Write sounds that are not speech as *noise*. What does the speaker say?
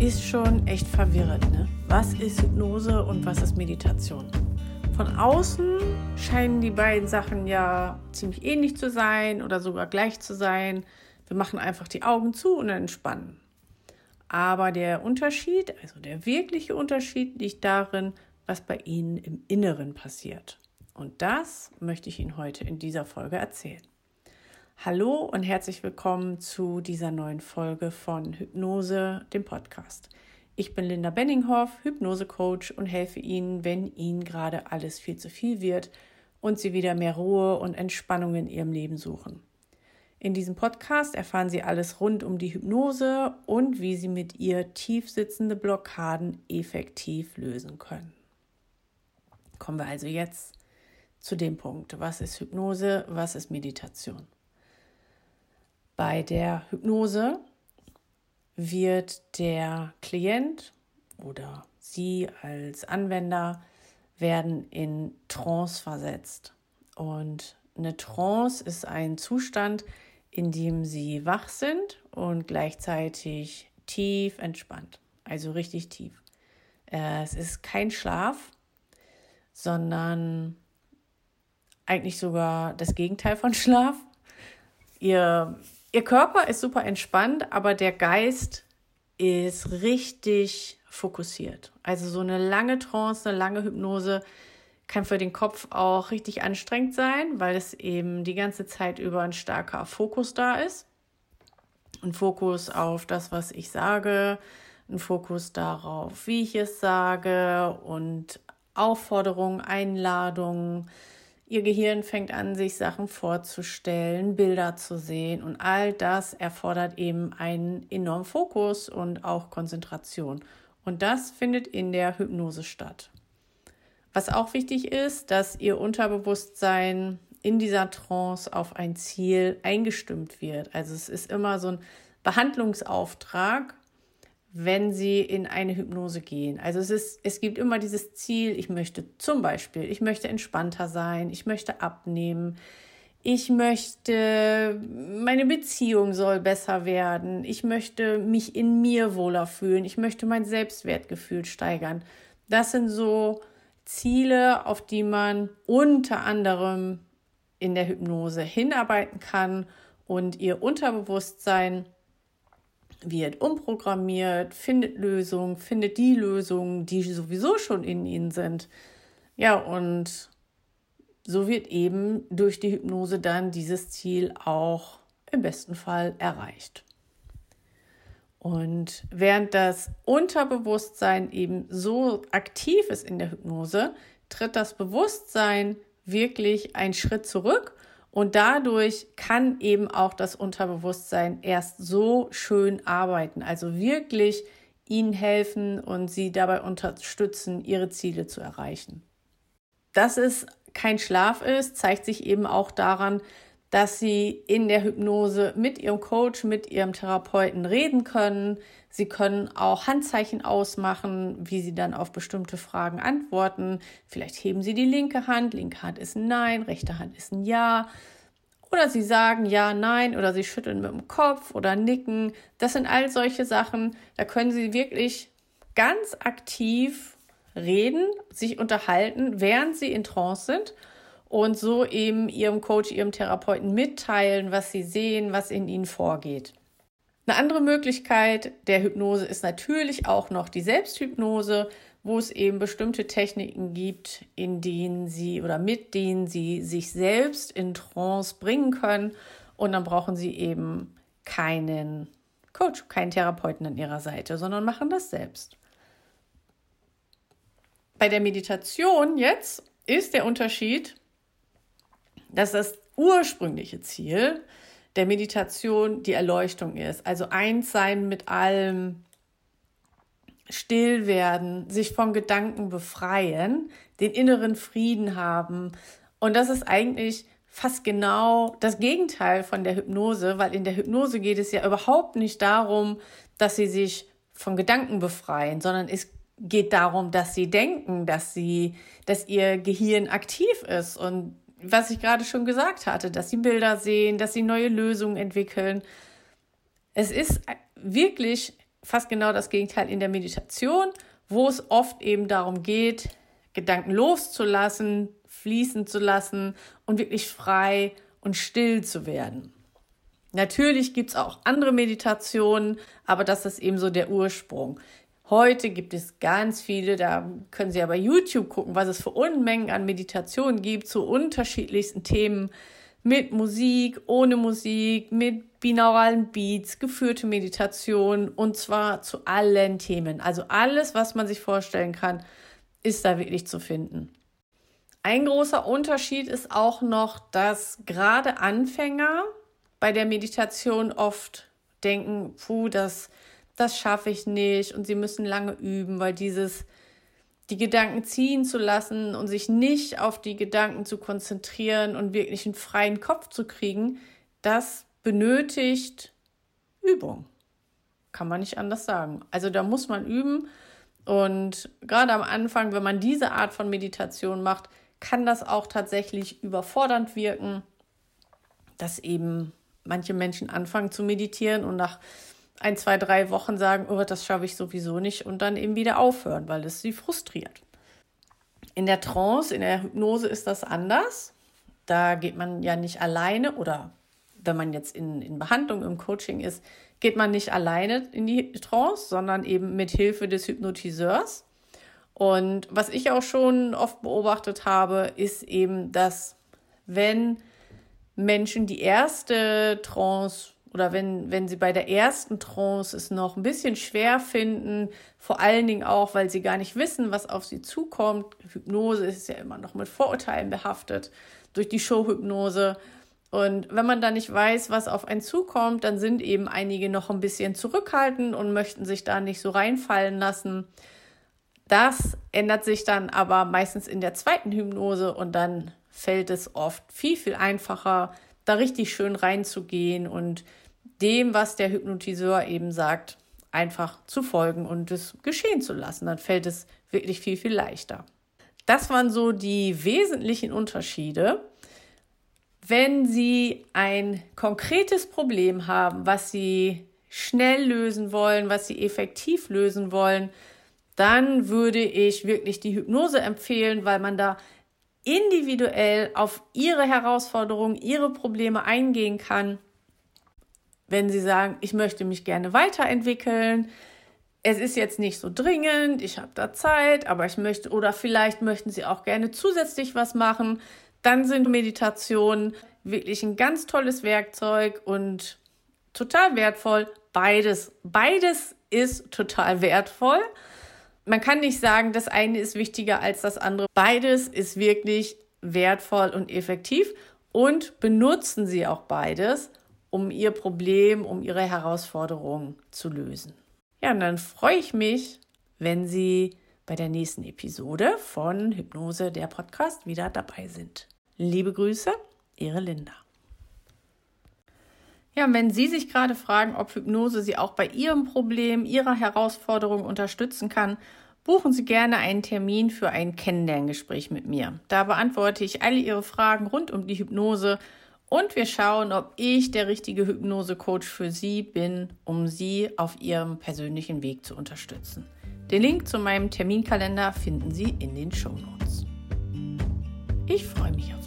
ist schon echt verwirrend. Ne? Was ist Hypnose und was ist Meditation? Von außen scheinen die beiden Sachen ja ziemlich ähnlich zu sein oder sogar gleich zu sein. Wir machen einfach die Augen zu und entspannen. Aber der Unterschied, also der wirkliche Unterschied, liegt darin, was bei Ihnen im Inneren passiert. Und das möchte ich Ihnen heute in dieser Folge erzählen. Hallo und herzlich willkommen zu dieser neuen Folge von Hypnose, dem Podcast. Ich bin Linda Benninghoff, Hypnose-Coach und helfe Ihnen, wenn Ihnen gerade alles viel zu viel wird und Sie wieder mehr Ruhe und Entspannung in Ihrem Leben suchen. In diesem Podcast erfahren Sie alles rund um die Hypnose und wie Sie mit ihr tief sitzende Blockaden effektiv lösen können. Kommen wir also jetzt zu dem Punkt, was ist Hypnose, was ist Meditation? Bei der Hypnose wird der Klient oder Sie als Anwender werden in Trance versetzt. Und eine Trance ist ein Zustand, in dem Sie wach sind und gleichzeitig tief entspannt. Also richtig tief. Es ist kein Schlaf, sondern eigentlich sogar das Gegenteil von *laughs* Schlaf. Ihr Ihr Körper ist super entspannt, aber der Geist ist richtig fokussiert. Also so eine lange Trance, eine lange Hypnose kann für den Kopf auch richtig anstrengend sein, weil es eben die ganze Zeit über ein starker Fokus da ist. Ein Fokus auf das, was ich sage, ein Fokus darauf, wie ich es sage und Aufforderungen, Einladungen, Ihr Gehirn fängt an, sich Sachen vorzustellen, Bilder zu sehen und all das erfordert eben einen enormen Fokus und auch Konzentration. Und das findet in der Hypnose statt. Was auch wichtig ist, dass Ihr Unterbewusstsein in dieser Trance auf ein Ziel eingestimmt wird. Also es ist immer so ein Behandlungsauftrag wenn sie in eine Hypnose gehen. Also es ist, es gibt immer dieses Ziel, ich möchte zum Beispiel, ich möchte entspannter sein, ich möchte abnehmen, ich möchte, meine Beziehung soll besser werden, ich möchte mich in mir wohler fühlen, ich möchte mein Selbstwertgefühl steigern. Das sind so Ziele, auf die man unter anderem in der Hypnose hinarbeiten kann und ihr Unterbewusstsein wird umprogrammiert, findet Lösungen, findet die Lösungen, die sowieso schon in ihnen sind. Ja, und so wird eben durch die Hypnose dann dieses Ziel auch im besten Fall erreicht. Und während das Unterbewusstsein eben so aktiv ist in der Hypnose, tritt das Bewusstsein wirklich einen Schritt zurück und dadurch kann eben auch das Unterbewusstsein erst so schön arbeiten, also wirklich ihnen helfen und sie dabei unterstützen, ihre Ziele zu erreichen. Dass es kein Schlaf ist, zeigt sich eben auch daran, dass sie in der Hypnose mit ihrem Coach, mit ihrem Therapeuten reden können. Sie können auch Handzeichen ausmachen, wie sie dann auf bestimmte Fragen antworten. Vielleicht heben sie die linke Hand, linke Hand ist ein Nein, rechte Hand ist ein Ja. Oder sie sagen ja, nein, oder sie schütteln mit dem Kopf oder nicken. Das sind all solche Sachen, da können sie wirklich ganz aktiv reden, sich unterhalten, während sie in Trance sind und so eben ihrem Coach, ihrem Therapeuten mitteilen, was sie sehen, was in ihnen vorgeht. Eine andere Möglichkeit der Hypnose ist natürlich auch noch die Selbsthypnose, wo es eben bestimmte Techniken gibt, in denen sie oder mit denen sie sich selbst in Trance bringen können. Und dann brauchen sie eben keinen Coach, keinen Therapeuten an ihrer Seite, sondern machen das selbst. Bei der Meditation jetzt ist der Unterschied, dass das ursprüngliche Ziel der Meditation die Erleuchtung ist. Also eins sein mit allem, still werden, sich von Gedanken befreien, den inneren Frieden haben. Und das ist eigentlich fast genau das Gegenteil von der Hypnose, weil in der Hypnose geht es ja überhaupt nicht darum, dass sie sich von Gedanken befreien, sondern es geht darum, dass sie denken, dass sie, dass ihr Gehirn aktiv ist und was ich gerade schon gesagt hatte, dass sie Bilder sehen, dass sie neue Lösungen entwickeln. Es ist wirklich fast genau das Gegenteil in der Meditation, wo es oft eben darum geht, Gedanken loszulassen, fließen zu lassen und wirklich frei und still zu werden. Natürlich gibt es auch andere Meditationen, aber das ist eben so der Ursprung. Heute gibt es ganz viele, da können Sie ja bei YouTube gucken, was es für Unmengen an Meditationen gibt zu unterschiedlichsten Themen mit Musik, ohne Musik, mit binauralen Beats, geführte Meditation und zwar zu allen Themen. Also alles, was man sich vorstellen kann, ist da wirklich zu finden. Ein großer Unterschied ist auch noch, dass gerade Anfänger bei der Meditation oft denken, puh, das das schaffe ich nicht und sie müssen lange üben, weil dieses die Gedanken ziehen zu lassen und sich nicht auf die Gedanken zu konzentrieren und wirklich einen freien Kopf zu kriegen, das benötigt Übung. Kann man nicht anders sagen. Also da muss man üben und gerade am Anfang, wenn man diese Art von Meditation macht, kann das auch tatsächlich überfordernd wirken, dass eben manche Menschen anfangen zu meditieren und nach ein, zwei, drei Wochen sagen, oh, das schaffe ich sowieso nicht und dann eben wieder aufhören, weil es sie frustriert. In der Trance, in der Hypnose ist das anders. Da geht man ja nicht alleine oder wenn man jetzt in, in Behandlung, im Coaching ist, geht man nicht alleine in die Trance, sondern eben mit Hilfe des Hypnotiseurs. Und was ich auch schon oft beobachtet habe, ist eben, dass wenn Menschen die erste Trance oder wenn, wenn sie bei der ersten Trance es noch ein bisschen schwer finden, vor allen Dingen auch, weil sie gar nicht wissen, was auf sie zukommt. Hypnose ist ja immer noch mit Vorurteilen behaftet durch die Showhypnose. Und wenn man da nicht weiß, was auf einen zukommt, dann sind eben einige noch ein bisschen zurückhaltend und möchten sich da nicht so reinfallen lassen. Das ändert sich dann aber meistens in der zweiten Hypnose und dann fällt es oft viel, viel einfacher, da richtig schön reinzugehen und dem, was der Hypnotiseur eben sagt, einfach zu folgen und es geschehen zu lassen. Dann fällt es wirklich viel, viel leichter. Das waren so die wesentlichen Unterschiede. Wenn Sie ein konkretes Problem haben, was Sie schnell lösen wollen, was Sie effektiv lösen wollen, dann würde ich wirklich die Hypnose empfehlen, weil man da individuell auf Ihre Herausforderungen, Ihre Probleme eingehen kann wenn Sie sagen, ich möchte mich gerne weiterentwickeln, es ist jetzt nicht so dringend, ich habe da Zeit, aber ich möchte, oder vielleicht möchten Sie auch gerne zusätzlich was machen, dann sind Meditationen wirklich ein ganz tolles Werkzeug und total wertvoll. Beides, beides ist total wertvoll. Man kann nicht sagen, das eine ist wichtiger als das andere. Beides ist wirklich wertvoll und effektiv und benutzen Sie auch beides um ihr Problem, um ihre Herausforderung zu lösen. Ja, und dann freue ich mich, wenn Sie bei der nächsten Episode von Hypnose der Podcast wieder dabei sind. Liebe Grüße, Ihre Linda. Ja, und wenn Sie sich gerade fragen, ob Hypnose Sie auch bei Ihrem Problem, Ihrer Herausforderung unterstützen kann, buchen Sie gerne einen Termin für ein Kennenlerngespräch mit mir. Da beantworte ich alle Ihre Fragen rund um die Hypnose und wir schauen, ob ich der richtige Hypnose-Coach für Sie bin, um Sie auf Ihrem persönlichen Weg zu unterstützen. Den Link zu meinem Terminkalender finden Sie in den Show Notes. Ich freue mich auf.